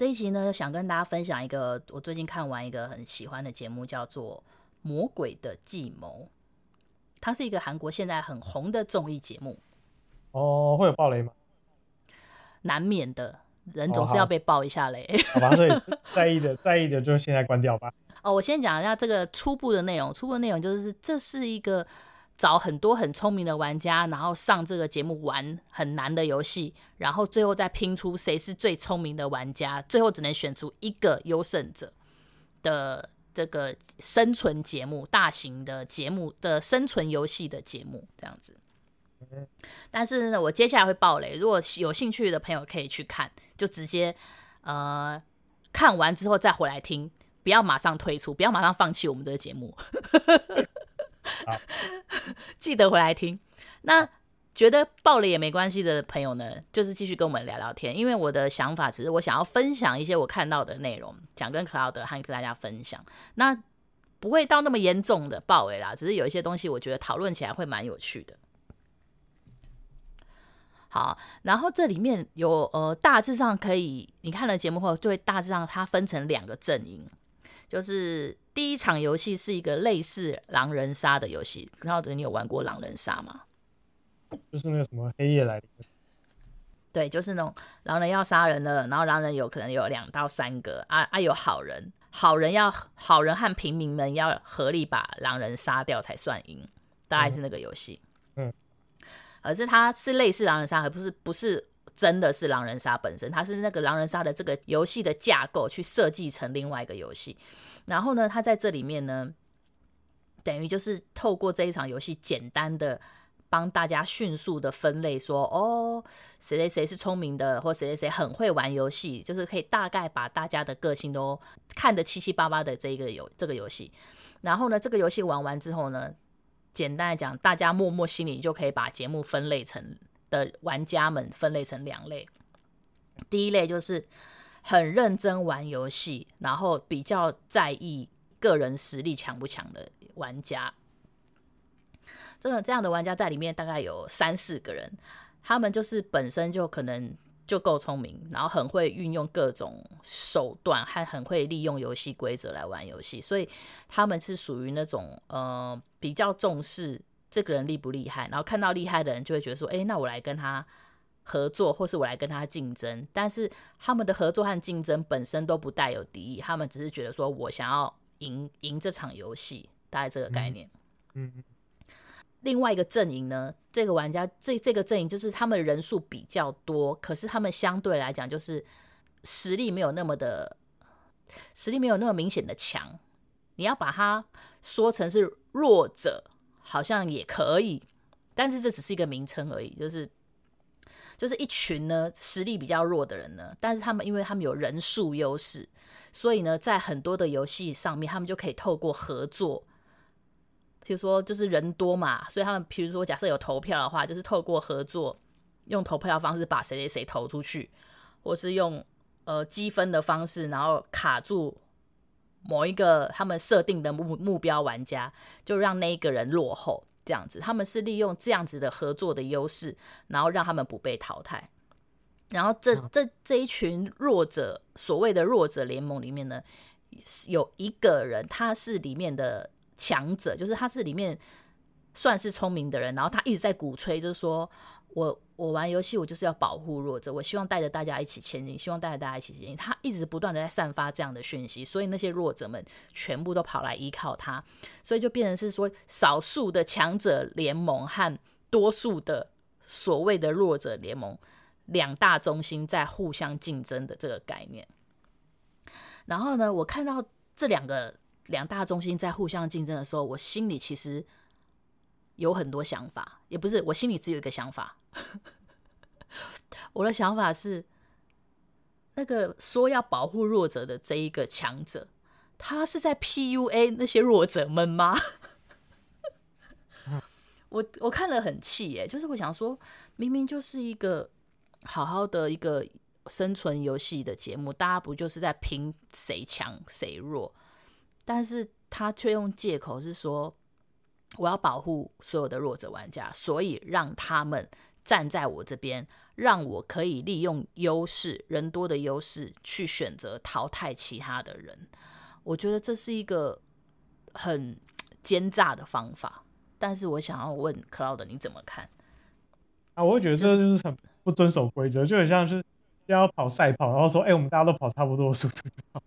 这一集呢，想跟大家分享一个我最近看完一个很喜欢的节目，叫做《魔鬼的计谋》。它是一个韩国现在很红的综艺节目。哦，会有爆雷吗？难免的，人总是要被爆一下雷。哦、好，好吧，所以 在意的，在意的就现在关掉吧。哦，我先讲一下这个初步的内容。初步的内容就是，这是一个。找很多很聪明的玩家，然后上这个节目玩很难的游戏，然后最后再拼出谁是最聪明的玩家，最后只能选出一个优胜者的这个生存节目，大型的节目的生存游戏的节目这样子。但是呢，我接下来会爆雷，如果有兴趣的朋友可以去看，就直接呃看完之后再回来听，不要马上退出，不要马上放弃我们这个节目。好，记得回来听。那觉得爆了也没关系的朋友呢，就是继续跟我们聊聊天。因为我的想法只是我想要分享一些我看到的内容，想跟 Cloud 和跟大家分享。那不会到那么严重的爆雷啦，只是有一些东西我觉得讨论起来会蛮有趣的。好，然后这里面有呃，大致上可以你看了节目后，就会大致上它分成两个阵营。就是第一场游戏是一个类似狼人杀的游戏，然后你有玩过狼人杀吗？就是那个什么黑夜来临。对，就是那种狼人要杀人了，然后狼人有可能有两到三个啊啊，有好人，好人要好人和平民们要合力把狼人杀掉才算赢，大概是那个游戏。嗯，而是它是类似狼人杀，而不是不是。真的是狼人杀本身，它是那个狼人杀的这个游戏的架构去设计成另外一个游戏。然后呢，它在这里面呢，等于就是透过这一场游戏，简单的帮大家迅速的分类说，哦，谁谁谁是聪明的，或谁谁谁很会玩游戏，就是可以大概把大家的个性都看得七七八八的这一个游这个游戏。然后呢，这个游戏玩完之后呢，简单来讲，大家默默心里就可以把节目分类成。的玩家们分类成两类，第一类就是很认真玩游戏，然后比较在意个人实力强不强的玩家。这个这样的玩家在里面大概有三四个人，他们就是本身就可能就够聪明，然后很会运用各种手段，还很会利用游戏规则来玩游戏，所以他们是属于那种呃比较重视。这个人厉不厉害？然后看到厉害的人就会觉得说：“哎，那我来跟他合作，或是我来跟他竞争。”但是他们的合作和竞争本身都不带有敌意，他们只是觉得说：“我想要赢赢这场游戏。”大概这个概念。嗯。嗯。另外一个阵营呢，这个玩家这这个阵营就是他们人数比较多，可是他们相对来讲就是实力没有那么的，实力没有那么明显的强。你要把它说成是弱者。好像也可以，但是这只是一个名称而已，就是就是一群呢实力比较弱的人呢，但是他们因为他们有人数优势，所以呢在很多的游戏上面，他们就可以透过合作，比如说就是人多嘛，所以他们比如说假设有投票的话，就是透过合作，用投票方式把谁谁谁投出去，或是用呃积分的方式，然后卡住。某一个他们设定的目目标玩家，就让那一个人落后，这样子，他们是利用这样子的合作的优势，然后让他们不被淘汰。然后这这这一群弱者，所谓的弱者联盟里面呢，有一个人他是里面的强者，就是他是里面算是聪明的人，然后他一直在鼓吹，就是说。我我玩游戏，我就是要保护弱者，我希望带着大家一起前进，希望带着大家一起前进。他一直不断的在散发这样的讯息，所以那些弱者们全部都跑来依靠他，所以就变成是说少数的强者联盟和多数的所谓的弱者联盟两大中心在互相竞争的这个概念。然后呢，我看到这两个两大中心在互相竞争的时候，我心里其实有很多想法，也不是，我心里只有一个想法。我的想法是，那个说要保护弱者的这一个强者，他是在 PUA 那些弱者们吗？我我看了很气耶，就是我想说，明明就是一个好好的一个生存游戏的节目，大家不就是在拼谁强谁弱？但是他却用借口是说，我要保护所有的弱者玩家，所以让他们站在我这边，让我可以利用优势，人多的优势去选择淘汰其他的人。我觉得这是一个很奸诈的方法。但是我想要问 Cloud，你怎么看？啊，我会觉得这就是很不遵守规则，就很像是要跑赛跑，然后说，哎、欸，我们大家都跑差不多的速度就好，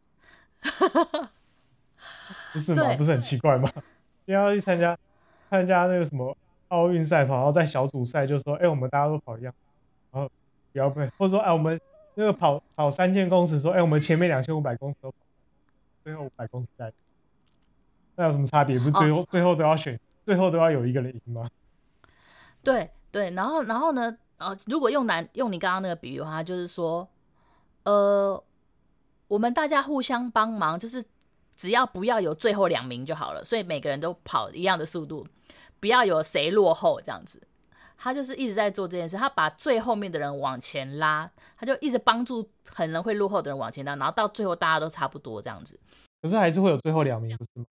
不是吗？不是很奇怪吗？要去参加参加那个什么奥运赛跑，然后在小组赛就说，哎、欸，我们大家都跑一样，然后不要被，或者说，哎，我们那个跑跑三千公尺，说，哎，我们前面两千五百公尺都跑，最后五百公尺在，那有什么差别？不是最后、哦、最后都要选？最后都要有一个人赢吗？对对，然后然后呢？呃，如果用男用你刚刚那个比喻的话，就是说，呃，我们大家互相帮忙，就是只要不要有最后两名就好了。所以每个人都跑一样的速度，不要有谁落后这样子。他就是一直在做这件事，他把最后面的人往前拉，他就一直帮助可能会落后的人往前拉，然后到最后大家都差不多这样子。可是还是会有最后两名，不是吗？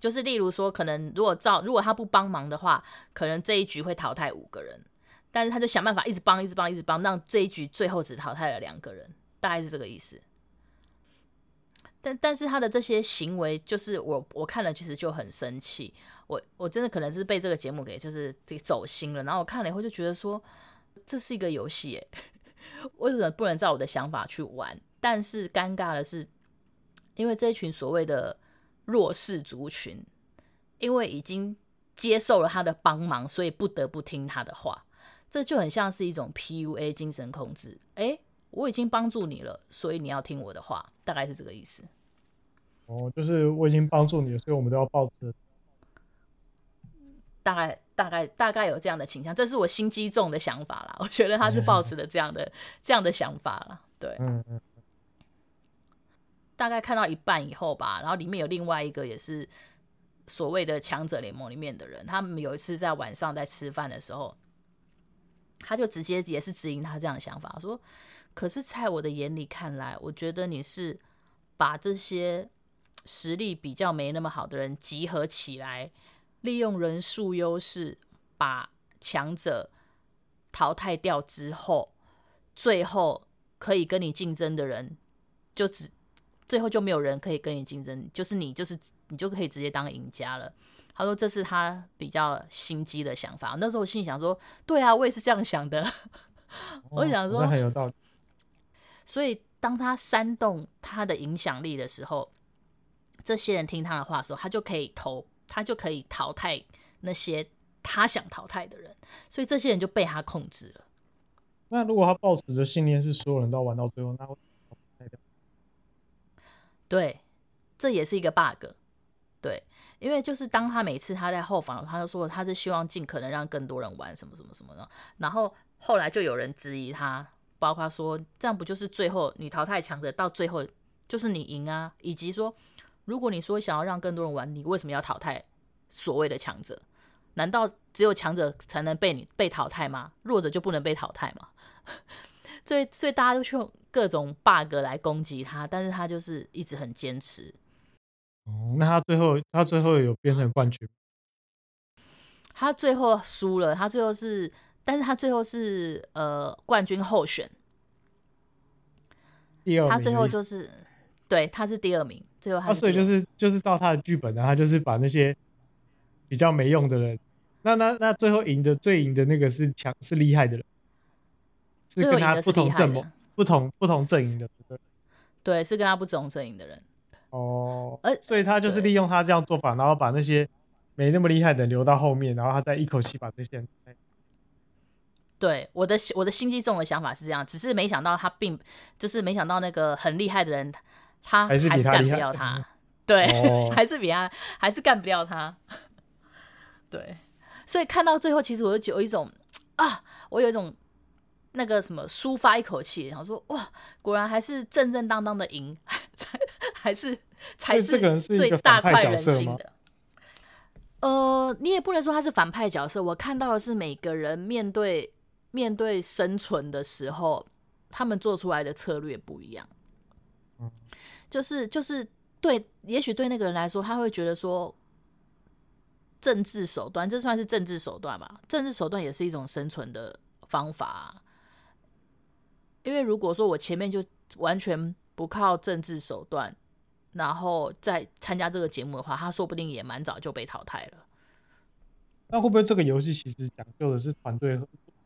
就是例如说，可能如果照如果他不帮忙的话，可能这一局会淘汰五个人，但是他就想办法一直帮，一直帮，一直帮，让这一局最后只淘汰了两个人，大概是这个意思。但但是他的这些行为，就是我我看了其实就很生气，我我真的可能是被这个节目给就是给走心了，然后我看了以后就觉得说，这是一个游戏，哎，为什么不能照我的想法去玩？但是尴尬的是，因为这一群所谓的。弱势族群，因为已经接受了他的帮忙，所以不得不听他的话。这就很像是一种 PUA 精神控制。诶，我已经帮助你了，所以你要听我的话，大概是这个意思。哦，就是我已经帮助你了，所以我们都要抱持。大概、大概、大概有这样的倾向，这是我心机重的想法啦。我觉得他是抱持的这样的、这样的想法啦。对，嗯嗯。大概看到一半以后吧，然后里面有另外一个也是所谓的强者联盟里面的人，他们有一次在晚上在吃饭的时候，他就直接也是指引他这样的想法，说：“可是，在我的眼里看来，我觉得你是把这些实力比较没那么好的人集合起来，利用人数优势把强者淘汰掉之后，最后可以跟你竞争的人就只。”最后就没有人可以跟你竞争，就是你，就是你就可以直接当赢家了。他说这是他比较心机的想法。那时候我心里想说，对啊，我也是这样想的。哦、我想说很有道理。所以当他煽动他的影响力的时候，这些人听他的话的时候，他就可以投，他就可以淘汰那些他想淘汰的人。所以这些人就被他控制了。那如果他抱持的信念是所有人都要玩到最后，那会？对，这也是一个 bug。对，因为就是当他每次他在后防，他就说他是希望尽可能让更多人玩什么什么什么的。然后后来就有人质疑他，包括说这样不就是最后你淘汰强者，到最后就是你赢啊？以及说，如果你说想要让更多人玩，你为什么要淘汰所谓的强者？难道只有强者才能被你被淘汰吗？弱者就不能被淘汰吗？所以，所以大家都去用各种 bug 来攻击他，但是他就是一直很坚持。哦，那他最后，他最后有变成冠军？他最后输了，他最后是，但是他最后是呃冠军候选。第二名，他最后就是，对，他是第二名。最后他，所以就是就是照他的剧本呢，他就是把那些比较没用的人，那那那最后赢的最赢的那个是强是厉害的人。是跟他不同阵营、不同不同阵营的，对，对，是跟他不同阵营的人。哦，呃所以他就是利用他这样做法，然后把那些没那么厉害的留到后面，然后他再一口气把这些人。对，我的我的心机重的想法是这样，只是没想到他并就是没想到那个很厉害的人，他还是干不掉他。对，哦、还是比他还是干不掉他。对，所以看到最后，其实我就有一种啊，我有一种。那个什么抒发一口气，然后说哇，果然还是正正当当的赢，还是才是最大快人心的。呃，你也不能说他是反派角色。我看到的是每个人面对面对生存的时候，他们做出来的策略不一样。就是就是对，也许对那个人来说，他会觉得说，政治手段，这算是政治手段吧？政治手段也是一种生存的方法。因为如果说我前面就完全不靠政治手段，然后再参加这个节目的话，他说不定也蛮早就被淘汰了。那会不会这个游戏其实讲究的是团队，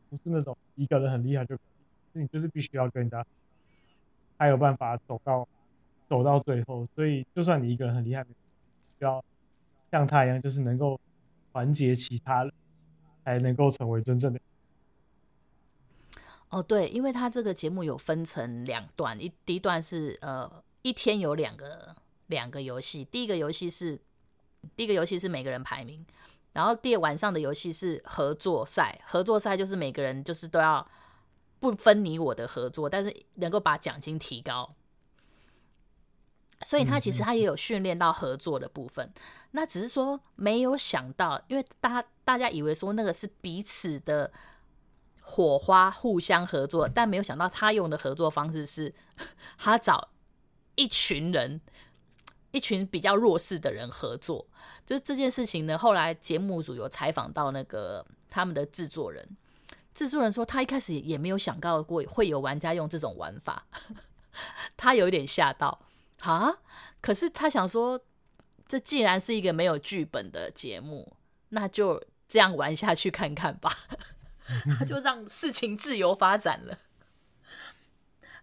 不是那种一个人很厉害就？你就是必须要跟人家，才有办法走到走到最后。所以就算你一个人很厉害，就要像他一样，就是能够团结其他人，才能够成为真正的。哦，对，因为他这个节目有分成两段，一第一段是呃一天有两个两个游戏，第一个游戏是第一个游戏是每个人排名，然后第二晚上的游戏是合作赛，合作赛就是每个人就是都要不分你我的合作，但是能够把奖金提高，所以他其实他也有训练到合作的部分，那只是说没有想到，因为大大家以为说那个是彼此的。火花互相合作，但没有想到他用的合作方式是，他找一群人，一群比较弱势的人合作。就是这件事情呢，后来节目组有采访到那个他们的制作人，制作人说他一开始也没有想到过会有玩家用这种玩法，他有一点吓到啊。可是他想说，这既然是一个没有剧本的节目，那就这样玩下去看看吧。他就让事情自由发展了，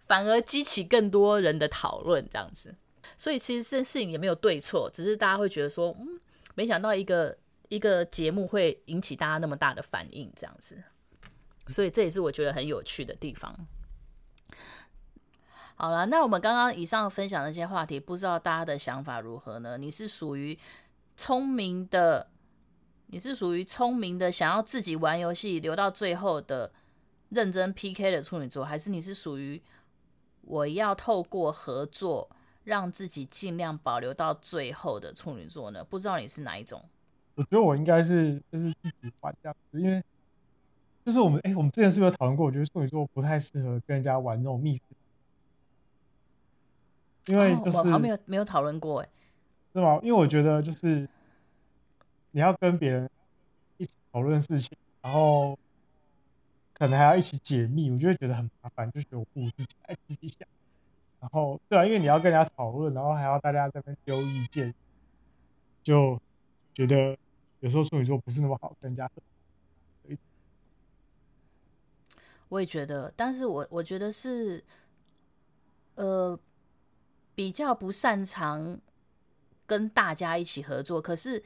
反而激起更多人的讨论，这样子。所以其实这件事情也没有对错，只是大家会觉得说，嗯，没想到一个一个节目会引起大家那么大的反应，这样子。所以这也是我觉得很有趣的地方。好了，那我们刚刚以上分享的那些话题，不知道大家的想法如何呢？你是属于聪明的？你是属于聪明的，想要自己玩游戏留到最后的认真 PK 的处女座，还是你是属于我要透过合作让自己尽量保留到最后的处女座呢？不知道你是哪一种？我觉得我应该是就是自己玩这样子，因为就是我们哎、欸，我们之前是不是有讨论过？我觉得处女座不太适合跟人家玩那种密室，因为就是、哦、我没有没有讨论过哎，是吗？因为我觉得就是。你要跟别人一起讨论事情，然后可能还要一起解密，我就会觉得很麻烦，就觉得我不如自己来自己想。然后，对啊，因为你要跟人家讨论，然后还要大家在那边丢意见，就觉得有时候处女座不是那么好跟人家。我也觉得，但是我我觉得是，呃，比较不擅长跟大家一起合作，可是。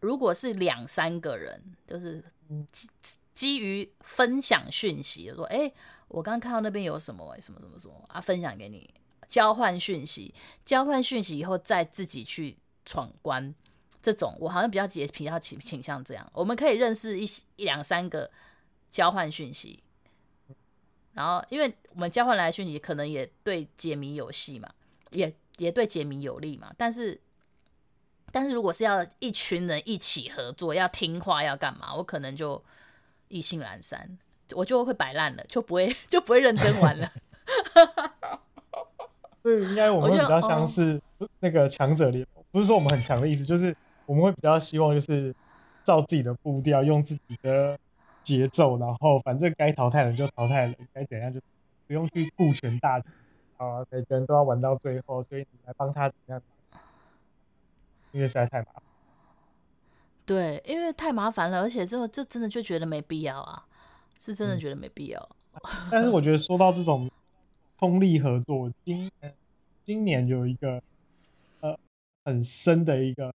如果是两三个人，就是基基于分享讯息，说，哎、欸，我刚刚看到那边有什么，什么什么什么啊，分享给你，交换讯息，交换讯息以后再自己去闯关，这种我好像比较也比较倾倾向这样。我们可以认识一一两三个交换讯息，然后因为我们交换来的讯息可能也对解谜有戏嘛，也也对解谜有利嘛，但是。但是如果是要一群人一起合作，要听话，要干嘛？我可能就意兴阑珊，我就会摆烂了，就不会 就不会认真玩了。所以应该我们比较像是那个强者联盟，不是说我们很强的意思，就是我们会比较希望就是照自己的步调，用自己的节奏，然后反正该淘汰人就淘汰人，该怎样就不用去顾全大局啊，每个人都要玩到最后，所以你来帮他怎样？因为实在太麻烦，对，因为太麻烦了，而且这个就真的就觉得没必要啊，是真的觉得没必要。嗯、但是我觉得说到这种通力合作，今今年有一个呃很深的一个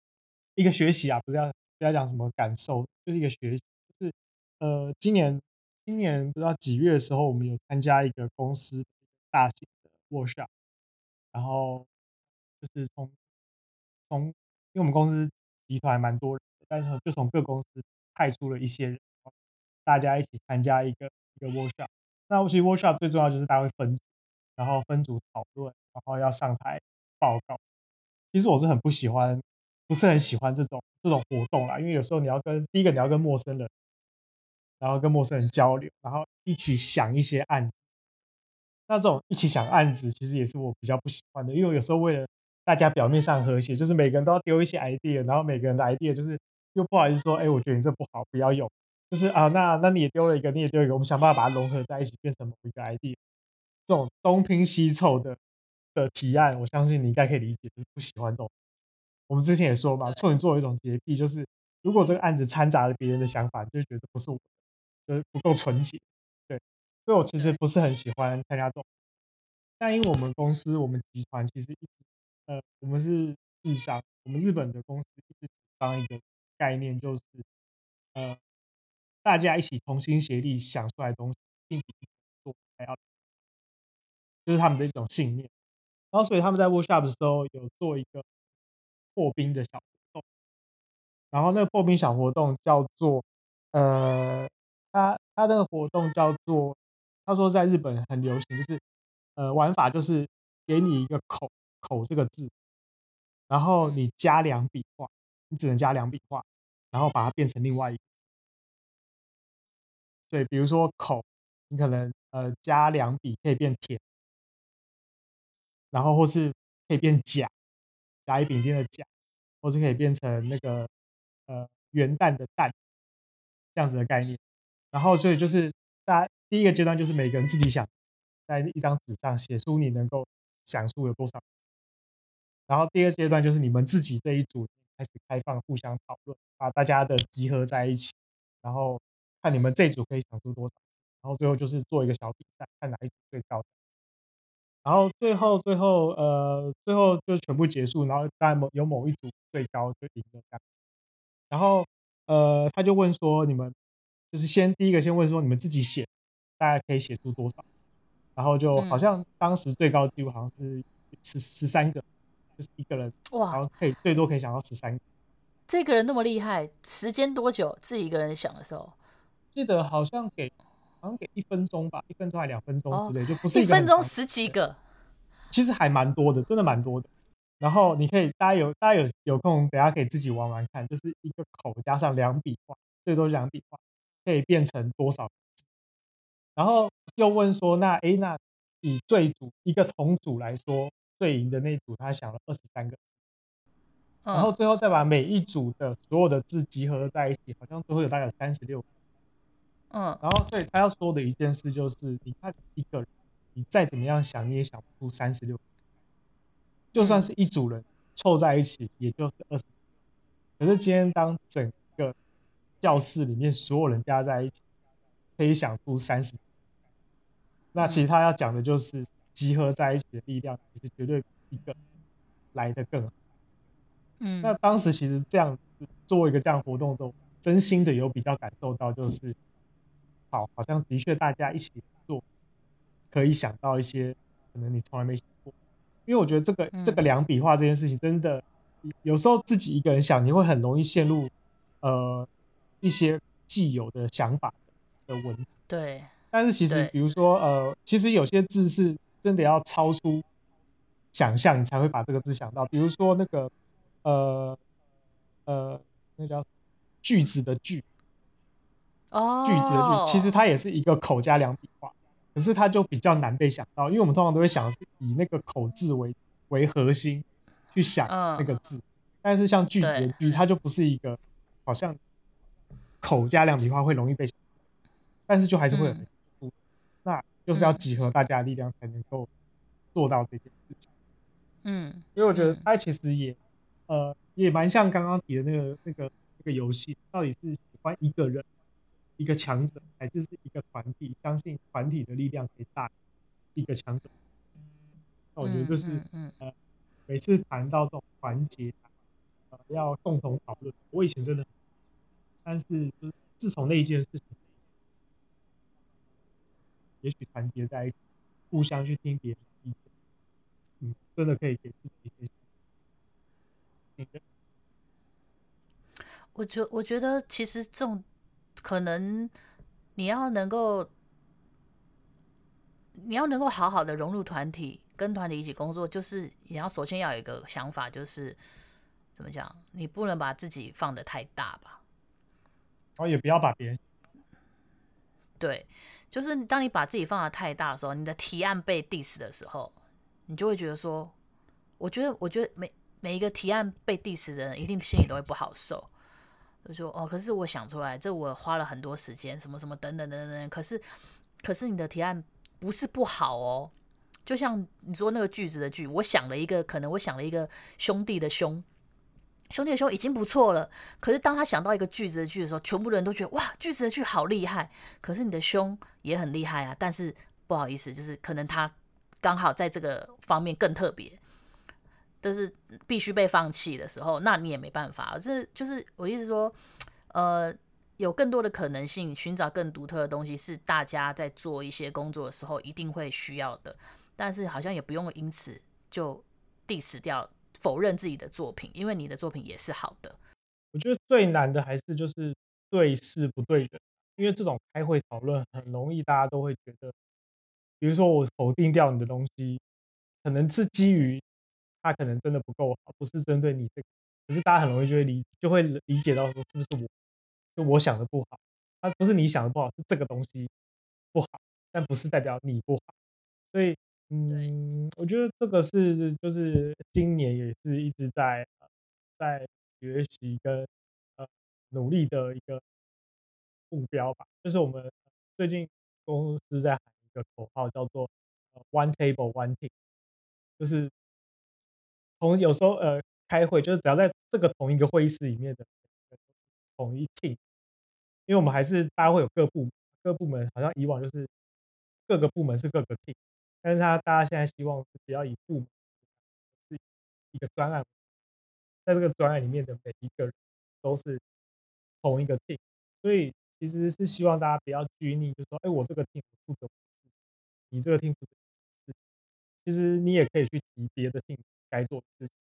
一个学习啊，不是要不要讲什么感受，就是一个学习，就是呃今年今年不知道几月的时候，我们有参加一个公司大型的 workshop，然后就是从从因为我们公司集团蛮多人，但是就从各公司派出了一些人，大家一起参加一个一个 workshop。那其实 workshop 最重要就是大家会分组，然后分组讨论，然后要上台报告。其实我是很不喜欢，不是很喜欢这种这种活动啦，因为有时候你要跟第一个你要跟陌生人，然后跟陌生人交流，然后一起想一些案子。那这种一起想案子，其实也是我比较不喜欢的，因为有时候为了大家表面上和谐，就是每个人都要丢一些 idea，然后每个人的 idea 就是又不好意思说，哎，我觉得你这不好，不要用。就是啊，那那你也丢了一个，你也丢一个，我们想办法把它融合在一起，变成某一个 idea。这种东拼西凑的的提案，我相信你应该可以理解，就是不喜欢这种。我们之前也说嘛，处女座有一种洁癖，就是如果这个案子掺杂了别人的想法，你就觉得不是我的，就是不够纯洁。对，所以我其实不是很喜欢参加这种。但因为我们公司，我们集团其实一直，呃，我们是日商，我们日本的公司一直主张一个概念，就是呃。大家一起同心协力想出来的东西，并比做还要，就是他们的一种信念。然后，所以他们在 workshop 的时候有做一个破冰的小活动。然后，那个破冰小活动叫做，呃，他他那个活动叫做，他说在日本很流行，就是呃玩法就是给你一个口口这个字，然后你加两笔画，你只能加两笔画，然后把它变成另外一个。对，比如说口，你可能呃加两笔可以变甜，然后或是可以变甲，甲乙丙丁的甲，或是可以变成那个呃元旦的旦，这样子的概念。然后所以就是大家第一个阶段就是每个人自己想，在一张纸上写出你能够想出有多少。然后第二阶段就是你们自己这一组开始开放互相讨论，把大家的集合在一起，然后。看你们这组可以想出多少，然后最后就是做一个小比赛，看哪一组最高。然后最后最后呃最后就全部结束，然后在某有某一组最高就赢了这样。然后呃他就问说你们就是先第一个先问说你们自己写大概可以写出多少？然后就好像当时最高纪录好像是十十三个，就是一个人哇，然后可以最多可以想到十三个。这个人那么厉害，时间多久？自己一个人想的时候？记得好像给，好像给一分钟吧，一分钟还两分钟之类，就不是一一分钟十几个，其实还蛮多的，真的蛮多的。然后你可以，大家有大家有有空，等下可以自己玩玩看，就是一个口加上两笔画，最多两笔画可以变成多少？然后又问说，那哎，那以最组一个同组来说，最赢的那组他想了二十三个，然后最后再把每一组的所有的字集合在一起，好像最后有大概有三十六个。嗯，然后所以他要说的一件事就是，你看一个人，你再怎么样想，你也想不出三十六。就算是一组人凑在一起，也就是二十。可是今天当整个教室里面所有人加在一起，可以想出三十。那其实他要讲的就是，集合在一起的力量，其实绝对比一个来的更好。嗯，那当时其实这样做一个这样活动中，真心的有比较感受到就是。好，好像的确大家一起做，可以想到一些可能你从来没想过。因为我觉得这个、嗯、这个两笔画这件事情，真的有时候自己一个人想，你会很容易陷入呃一些既有的想法的文字。对。但是其实，比如说呃，其实有些字是真的要超出想象，你才会把这个字想到。比如说那个呃呃，那叫句子的句。哦句子的句，其实它也是一个口加两笔画，可是它就比较难被想到，因为我们通常都会想是以那个口字为为核心去想那个字，但是像句子的句，它就不是一个好像口加两笔画会容易被想，但是就还是会有人出，那就是要集合大家的力量才能够做到这件事情。嗯，所以我觉得它其实也呃也蛮像刚刚提的那个那个那个游戏，到底是喜欢一个人。一个强者，还是是一个团体？相信团体的力量可以大一个强者。那我觉得这是呃，每次谈到这种团结，呃，要共同讨论。我以前真的，但是自从那一件事情，也许团结在一起，互相去听别人意见，嗯，真的可以给自己一些。我觉我觉得其实这种。可能你要能够，你要能够好好的融入团体，跟团体一起工作，就是你要首先要有一个想法，就是怎么讲，你不能把自己放得太大吧，然后也不要把别人，对，就是当你把自己放得太大的时候，你的提案被 diss 的时候，你就会觉得说，我觉得，我觉得每每一个提案被 diss 的人，一定心里都会不好受，就说哦，可是我想出来，这我花了很多时间，什么什么等等等等等，可是，可是你的提案。不是不好哦，就像你说那个句子的句，我想了一个，可能我想了一个兄弟的兄，兄弟的兄已经不错了。可是当他想到一个句子的句的时候，全部人都觉得哇，句子的句好厉害。可是你的胸也很厉害啊，但是不好意思，就是可能他刚好在这个方面更特别，就是必须被放弃的时候，那你也没办法。这就是我意思说，呃。有更多的可能性，寻找更独特的东西，是大家在做一些工作的时候一定会需要的。但是好像也不用因此就 diss 掉、否认自己的作品，因为你的作品也是好的。我觉得最难的还是就是对事不对人，因为这种开会讨论很容易，大家都会觉得，比如说我否定掉你的东西，可能是基于他可能真的不够好，不是针对你这个，可是大家很容易就会理就会理解到说是不是我。就我想的不好，它不是你想的不好，是这个东西不好，但不是代表你不好。所以，嗯，我觉得这个是就是今年也是一直在在学习跟呃努力的一个目标吧。就是我们最近公司在喊一个口号，叫做 “One Table One Team”，就是从有时候呃开会，就是只要在这个同一个会议室里面的。同一 team，因为我们还是大家会有各部，各部门好像以往就是各个部门是各个 team，但是他大家现在希望是只要以部门是一个专案，在这个专案里面的每一个人都是同一个 team，所以其实是希望大家不要拘泥，就说，哎，我这个 team 负责，你这个 team 负责，其实你也可以去提别的 team 该做的事情，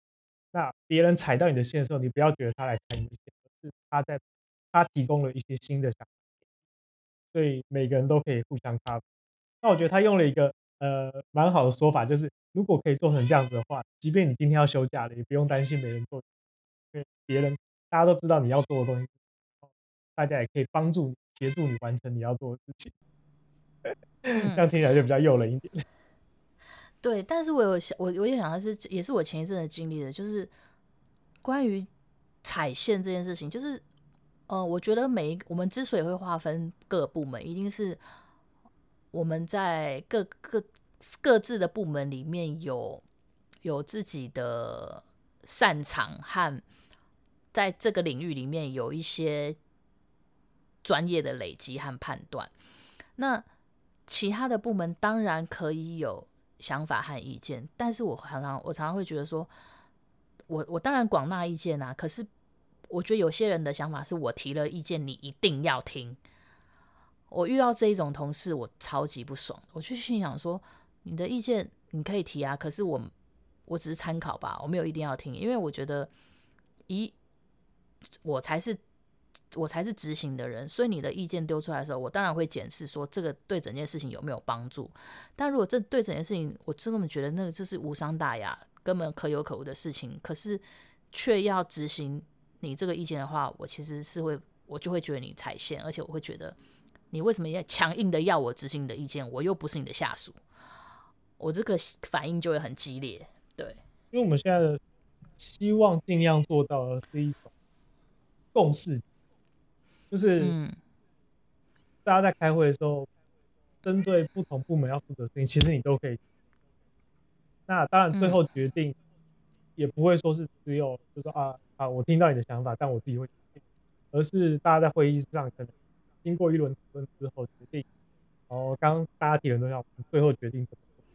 那别人踩到你的线的时候，你不要觉得他来踩你的线。是他在，他提供了一些新的想法，所以每个人都可以互相 cover。那我觉得他用了一个呃蛮好的说法，就是如果可以做成这样子的话，即便你今天要休假了，也不用担心没人做，因为别人大家都知道你要做的东西，大家也可以帮助你协助你完成你要做的事情。嗯、这样听起来就比较诱人一点。对，但是我有想，我我也想的是，也是我前一阵子经历的，就是关于。踩线这件事情，就是，呃，我觉得每一我们之所以会划分各部门，一定是我们在各各各自的部门里面有有自己的擅长和在这个领域里面有一些专业的累积和判断。那其他的部门当然可以有想法和意见，但是我常常我常常会觉得说。我我当然广纳意见啊，可是我觉得有些人的想法是我提了意见，你一定要听。我遇到这一种同事，我超级不爽。我就心想说，你的意见你可以提啊，可是我我只是参考吧，我没有一定要听，因为我觉得，一我才是我才是执行的人，所以你的意见丢出来的时候，我当然会检视说这个对整件事情有没有帮助。但如果这对整件事情，我真的觉得那个就是无伤大雅。根本可有可无的事情，可是却要执行你这个意见的话，我其实是会，我就会觉得你踩线，而且我会觉得你为什么要强硬的要我执行你的意见？我又不是你的下属，我这个反应就会很激烈。对，因为我们现在的希望尽量做到的是一种共识，就是大家在开会的时候，针对不同部门要负责的事情，其实你都可以。那当然，最后决定也不会说是只有，就是说啊啊，我听到你的想法，但我自己会决定，而是大家在会议上可能经过一轮讨论之后决定。哦，刚刚大家提的都要最后决定怎么做，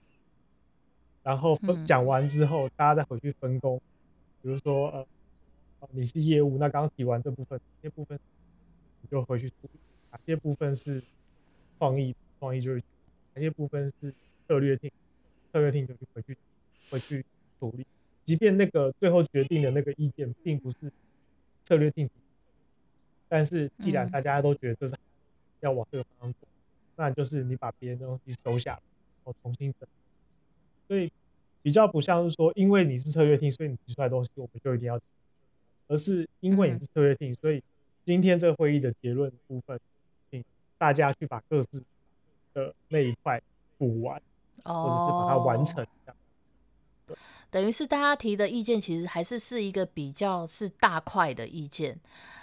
然后分讲完之后，大家再回去分工。比如说呃，你是业务，那刚刚提完这部分，哪些部分你就回去处理；哪些部分是创意，创意就是哪些部分是策略性。策略性就去回去回去处理，即便那个最后决定的那个意见并不是策略性，但是既然大家都觉得这是要往这个方向走，那就是你把别人的东西收下来，后重新审，所以比较不像是说，因为你是策略 team，所以你提出来的东西我们就一定要，而是因为你是策略 team，所以今天这个会议的结论部分，请大家去把各自的那一块补完，或者是把它完成。等于是大家提的意见，其实还是是一个比较是大块的意见，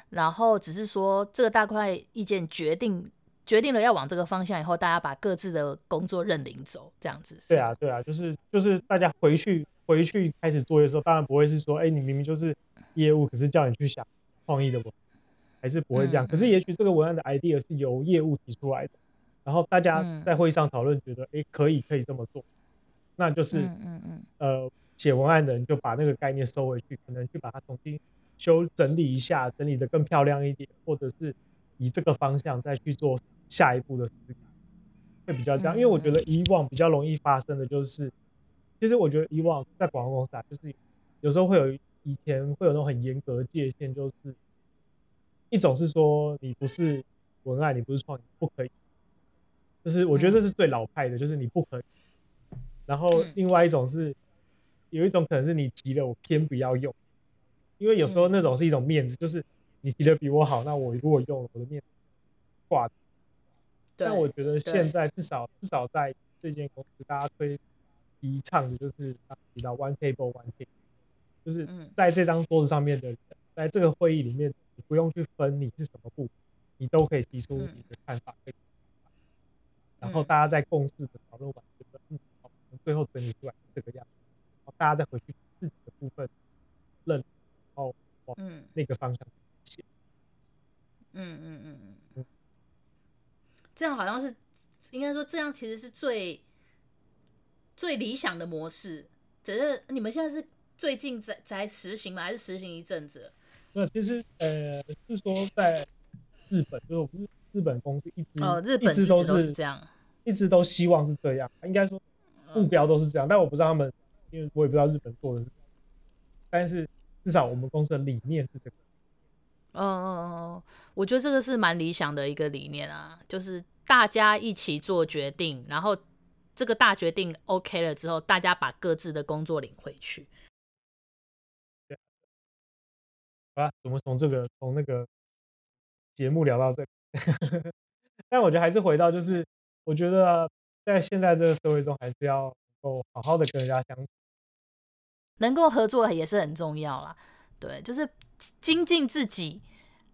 然后只是说这个大块意见决定决定了要往这个方向以后，大家把各自的工作认领走，这样子。对啊，对啊，就是就是大家回去回去开始作业的时候，当然不会是说，哎，你明明就是业务，可是叫你去想创意的文，还是不会这样。嗯、可是也许这个文案的 idea 是由业务提出来的，然后大家在会议上讨论，觉得哎、嗯，可以可以这么做，那就是嗯嗯嗯呃。写文案的人就把那个概念收回去，可能去把它重新修整理一下，整理得更漂亮一点，或者是以这个方向再去做下一步的思考，会比较这样。因为我觉得以往比较容易发生的就是，其实我觉得以往在广告公司啊，就是有时候会有以前会有那种很严格的界限，就是一种是说你不是文案，你不是创意，不可以，就是我觉得这是最老派的，就是你不可以。然后另外一种是。有一种可能是你提了，我偏不要用，因为有时候那种是一种面子，嗯、就是你提的比我好，那我如果用了，我的面子挂。但我觉得现。在至少至少在这间公司，大家推提倡的就是提到 one table one team，就是在这张桌子上面的人，在这个会议里面，你不用去分你是什么部，你都可以提出你的看法，嗯、然后大家在共事的讨论完，觉得嗯，好，最后整理出来是这个样子。大家再回去自己的部分认，然后往那个方向。嗯嗯嗯嗯嗯，这样好像是应该说，这样其实是最最理想的模式。只是你们现在是最近在在实行吗？还是实行一阵子？那其实呃是说在日本，就是我不是日本公司一直哦，日本一直都是这样，一直都希望是这样。应该说目标都是这样，但我不知道他们。因为我也不知道日本做的是，但是至少我们公司的理念是这个。嗯嗯嗯，我觉得这个是蛮理想的一个理念啊，就是大家一起做决定，然后这个大决定 OK 了之后，大家把各自的工作领回去。对。好了，我们从这个从那个节目聊到这里，但我觉得还是回到，就是我觉得在现在这个社会中，还是要能够好好的跟人家相处。能够合作也是很重要啦，对，就是精进自己，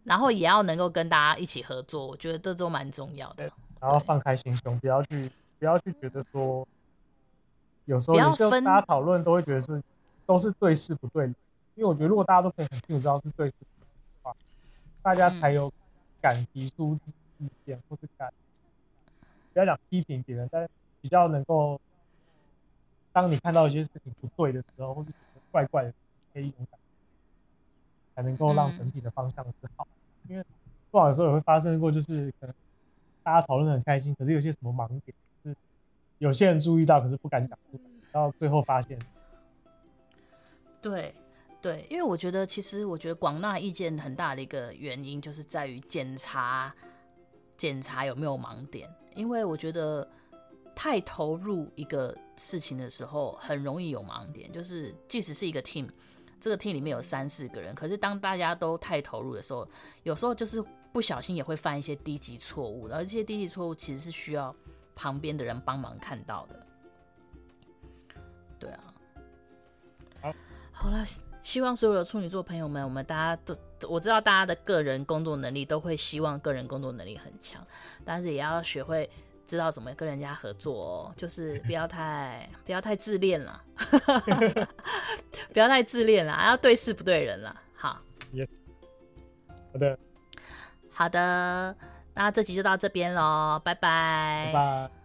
然后也要能够跟大家一起合作，我觉得这都蛮重要的。然后放开心胸，不要去不要去觉得说，有时候有大家讨论都会觉得是都是对事不对人，因为我觉得如果大家都可以很清楚知道是对事不对人的话，大家才有敢提出自己意见，或是敢不要讲批评别人，但比较能够。当你看到一些事情不对的时候，或是怪怪的，可以勇敢，才能够让整体的方向是好。因为不好的时候也会发生过，就是可能大家讨论得很开心，可是有些什么盲点，是有些人注意到，可是不敢讲出来，到最后发现。对对，因为我觉得，其实我觉得广纳意见很大的一个原因，就是在于检查检查有没有盲点，因为我觉得。太投入一个事情的时候，很容易有盲点。就是即使是一个 team，这个 team 里面有三四个人，可是当大家都太投入的时候，有时候就是不小心也会犯一些低级错误。而这些低级错误其实是需要旁边的人帮忙看到的。对啊，好，好了，希望所有的处女座朋友们，我们大家都我知道大家的个人工作能力都会希望个人工作能力很强，但是也要学会。知道怎么跟人家合作哦，就是不要太不要太自恋了，不要太自恋了，要对事不对人了。好，Yes，好的，好的，那这集就到这边喽，拜拜。拜拜。